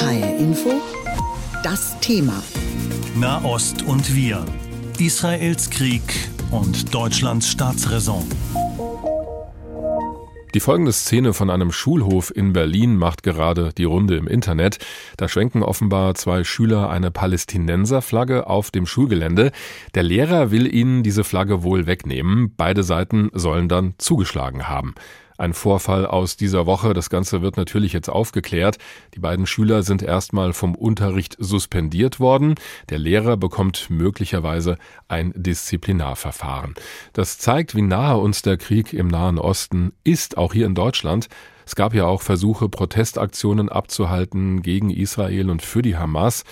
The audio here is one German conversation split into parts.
HR Info, das Thema. Nahost und wir. Israels Krieg und Deutschlands Staatsräson. Die folgende Szene von einem Schulhof in Berlin macht gerade die Runde im Internet. Da schwenken offenbar zwei Schüler eine Palästinenserflagge auf dem Schulgelände. Der Lehrer will ihnen diese Flagge wohl wegnehmen. Beide Seiten sollen dann zugeschlagen haben. Ein Vorfall aus dieser Woche. Das Ganze wird natürlich jetzt aufgeklärt. Die beiden Schüler sind erstmal vom Unterricht suspendiert worden. Der Lehrer bekommt möglicherweise ein Disziplinarverfahren. Das zeigt, wie nahe uns der Krieg im Nahen Osten ist, auch hier in Deutschland. Es gab ja auch Versuche, Protestaktionen abzuhalten gegen Israel und für die Hamas.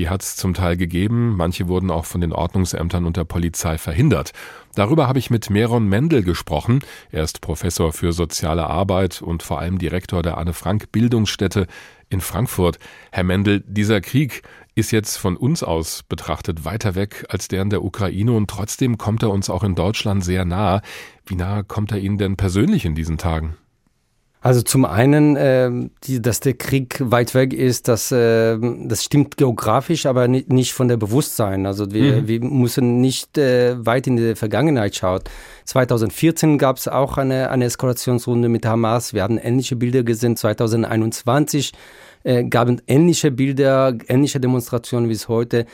Die hat es zum Teil gegeben, manche wurden auch von den Ordnungsämtern und der Polizei verhindert. Darüber habe ich mit Meron Mendel gesprochen. Er ist Professor für soziale Arbeit und vor allem Direktor der Anne Frank Bildungsstätte in Frankfurt. Herr Mendel, dieser Krieg ist jetzt von uns aus betrachtet weiter weg als der in der Ukraine und trotzdem kommt er uns auch in Deutschland sehr nah. Wie nah kommt er Ihnen denn persönlich in diesen Tagen? Also zum einen, äh, die, dass der Krieg weit weg ist, das, äh, das stimmt geografisch, aber nicht, nicht von der Bewusstsein. Also wir, mhm. wir müssen nicht äh, weit in die Vergangenheit schauen. 2014 gab es auch eine, eine Eskalationsrunde mit Hamas. Wir hatten ähnliche Bilder gesehen. 2021 äh, gab es ähnliche Bilder, ähnliche Demonstrationen wie es heute.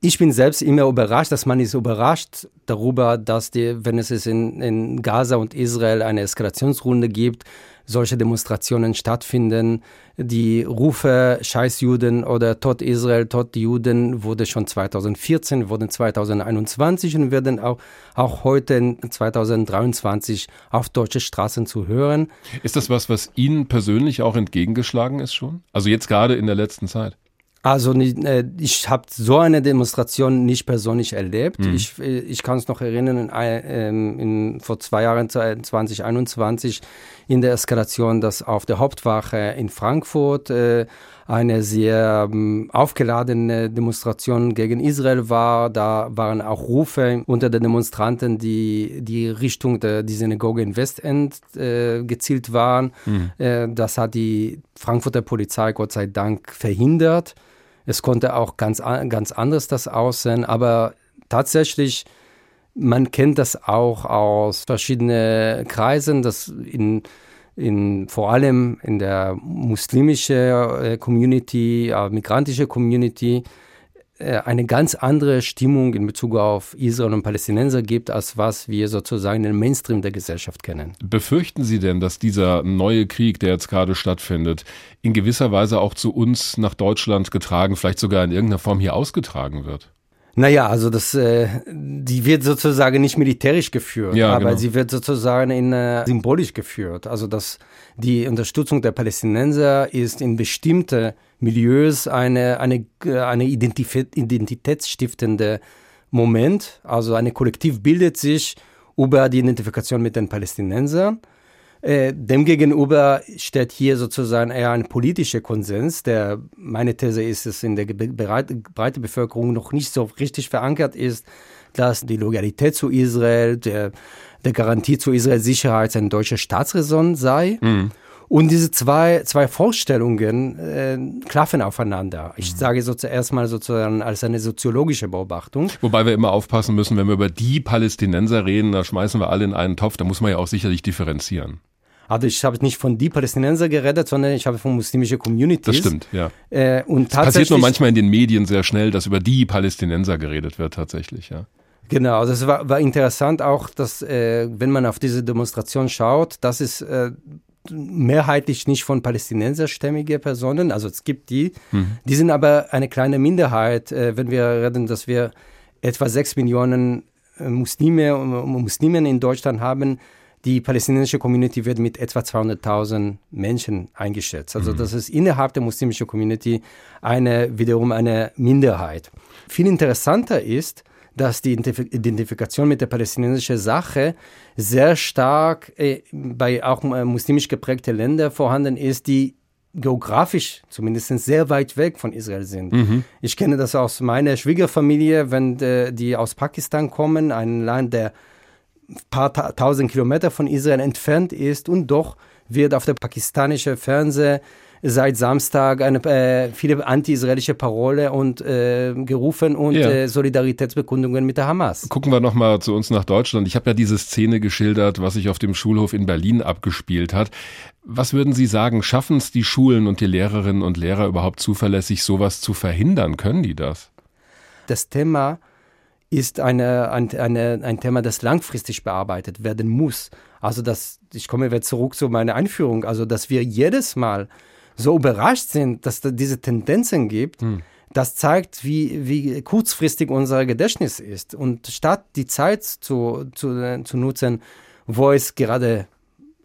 Ich bin selbst immer überrascht, dass man ist überrascht darüber, dass die, wenn es in, in Gaza und Israel eine Eskalationsrunde gibt, solche Demonstrationen stattfinden. Die Rufe Scheiß Juden oder Tod Israel, Tod Juden wurde schon 2014, wurden 2021 und werden auch, auch heute 2023 auf deutsche Straßen zu hören. Ist das was, was Ihnen persönlich auch entgegengeschlagen ist schon? Also jetzt gerade in der letzten Zeit? Also äh, ich habe so eine Demonstration nicht persönlich erlebt. Mhm. Ich, äh, ich kann es noch erinnern, in, ähm, in, vor zwei Jahren, 2021, in der Eskalation, dass auf der Hauptwache in Frankfurt äh, eine sehr ähm, aufgeladene Demonstration gegen Israel war. Da waren auch Rufe unter den Demonstranten, die die Richtung der die Synagoge in Westend äh, gezielt waren. Mhm. Äh, das hat die Frankfurter Polizei Gott sei Dank verhindert. Es konnte auch ganz, ganz anders das aussehen, aber tatsächlich, man kennt das auch aus verschiedenen Kreisen, dass in, in, vor allem in der muslimischen äh, Community, äh, migrantische Community, eine ganz andere Stimmung in Bezug auf Israel und Palästinenser gibt, als was wir sozusagen im Mainstream der Gesellschaft kennen. Befürchten Sie denn, dass dieser neue Krieg, der jetzt gerade stattfindet, in gewisser Weise auch zu uns nach Deutschland getragen, vielleicht sogar in irgendeiner Form hier ausgetragen wird? Naja, also das, äh, die wird sozusagen nicht militärisch geführt, ja, aber genau. sie wird sozusagen in, äh, symbolisch geführt. Also dass die Unterstützung der Palästinenser ist in bestimmte Milieus eine, eine, eine identitätsstiftende Moment. Also eine Kollektiv bildet sich über die Identifikation mit den Palästinensern. Äh, demgegenüber steht hier sozusagen eher ein politischer Konsens, der, meine These ist, es in der breiten Bevölkerung noch nicht so richtig verankert ist, dass die Loyalität zu Israel, der, der Garantie zu Israels Sicherheit ein deutscher Staatsräson sei. Mhm. Und diese zwei, zwei Vorstellungen äh, klaffen aufeinander. Ich mhm. sage so zuerst mal sozusagen als eine soziologische Beobachtung. Wobei wir immer aufpassen müssen, wenn wir über die Palästinenser reden, da schmeißen wir alle in einen Topf, da muss man ja auch sicherlich differenzieren. Also ich habe nicht von die Palästinenser geredet, sondern ich habe von muslimischen Communities. Das stimmt, ja. Äh, und es passiert nur manchmal in den Medien sehr schnell, dass über die Palästinenser geredet wird tatsächlich, ja. Genau, also es war, war interessant auch, dass äh, wenn man auf diese Demonstration schaut, dass es äh, mehrheitlich nicht von palästinenserstämmige Personen, also es gibt die, mhm. die sind aber eine kleine Minderheit, äh, wenn wir reden, dass wir etwa sechs Millionen äh, Muslime und Muslimen in Deutschland haben. Die palästinensische Community wird mit etwa 200.000 Menschen eingeschätzt. Also mhm. das ist innerhalb der muslimischen Community eine wiederum eine Minderheit. Viel interessanter ist, dass die Identifikation mit der palästinensischen Sache sehr stark äh, bei auch äh, muslimisch geprägten Ländern vorhanden ist, die geografisch zumindest sehr weit weg von Israel sind. Mhm. Ich kenne das aus meiner Schwiegerfamilie, wenn äh, die aus Pakistan kommen, ein Land, der paar ta tausend Kilometer von Israel entfernt ist und doch wird auf der pakistanischen Fernseh seit Samstag eine, äh, viele anti-israelische Parole und äh, gerufen und ja. äh, Solidaritätsbekundungen mit der Hamas. Gucken wir nochmal zu uns nach Deutschland. Ich habe ja diese Szene geschildert, was sich auf dem Schulhof in Berlin abgespielt hat. Was würden Sie sagen, schaffen es die Schulen und die Lehrerinnen und Lehrer überhaupt zuverlässig, sowas zu verhindern? Können die das? Das Thema ist eine, ein, eine, ein Thema, das langfristig bearbeitet werden muss. Also das, ich komme wieder zurück zu meiner Einführung, also dass wir jedes Mal so überrascht sind, dass es diese Tendenzen gibt, hm. das zeigt, wie, wie kurzfristig unser Gedächtnis ist. Und statt die Zeit zu, zu, zu nutzen, wo es gerade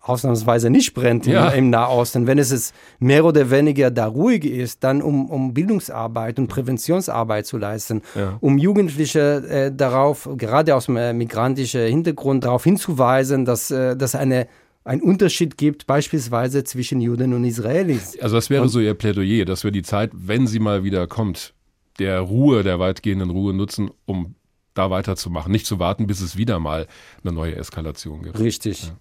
ausnahmsweise nicht brennt ja. im, im Nahosten, wenn es ist mehr oder weniger da ruhig ist, dann um, um Bildungsarbeit und Präventionsarbeit zu leisten, ja. um Jugendliche äh, darauf, gerade aus dem äh, migrantischen Hintergrund, darauf hinzuweisen, dass äh, das eine ein Unterschied gibt, beispielsweise zwischen Juden und Israelis. Also das wäre und, so Ihr Plädoyer, dass wir die Zeit, wenn sie mal wieder kommt, der Ruhe, der weitgehenden Ruhe nutzen, um da weiterzumachen, nicht zu warten, bis es wieder mal eine neue Eskalation gibt. Richtig. Ja.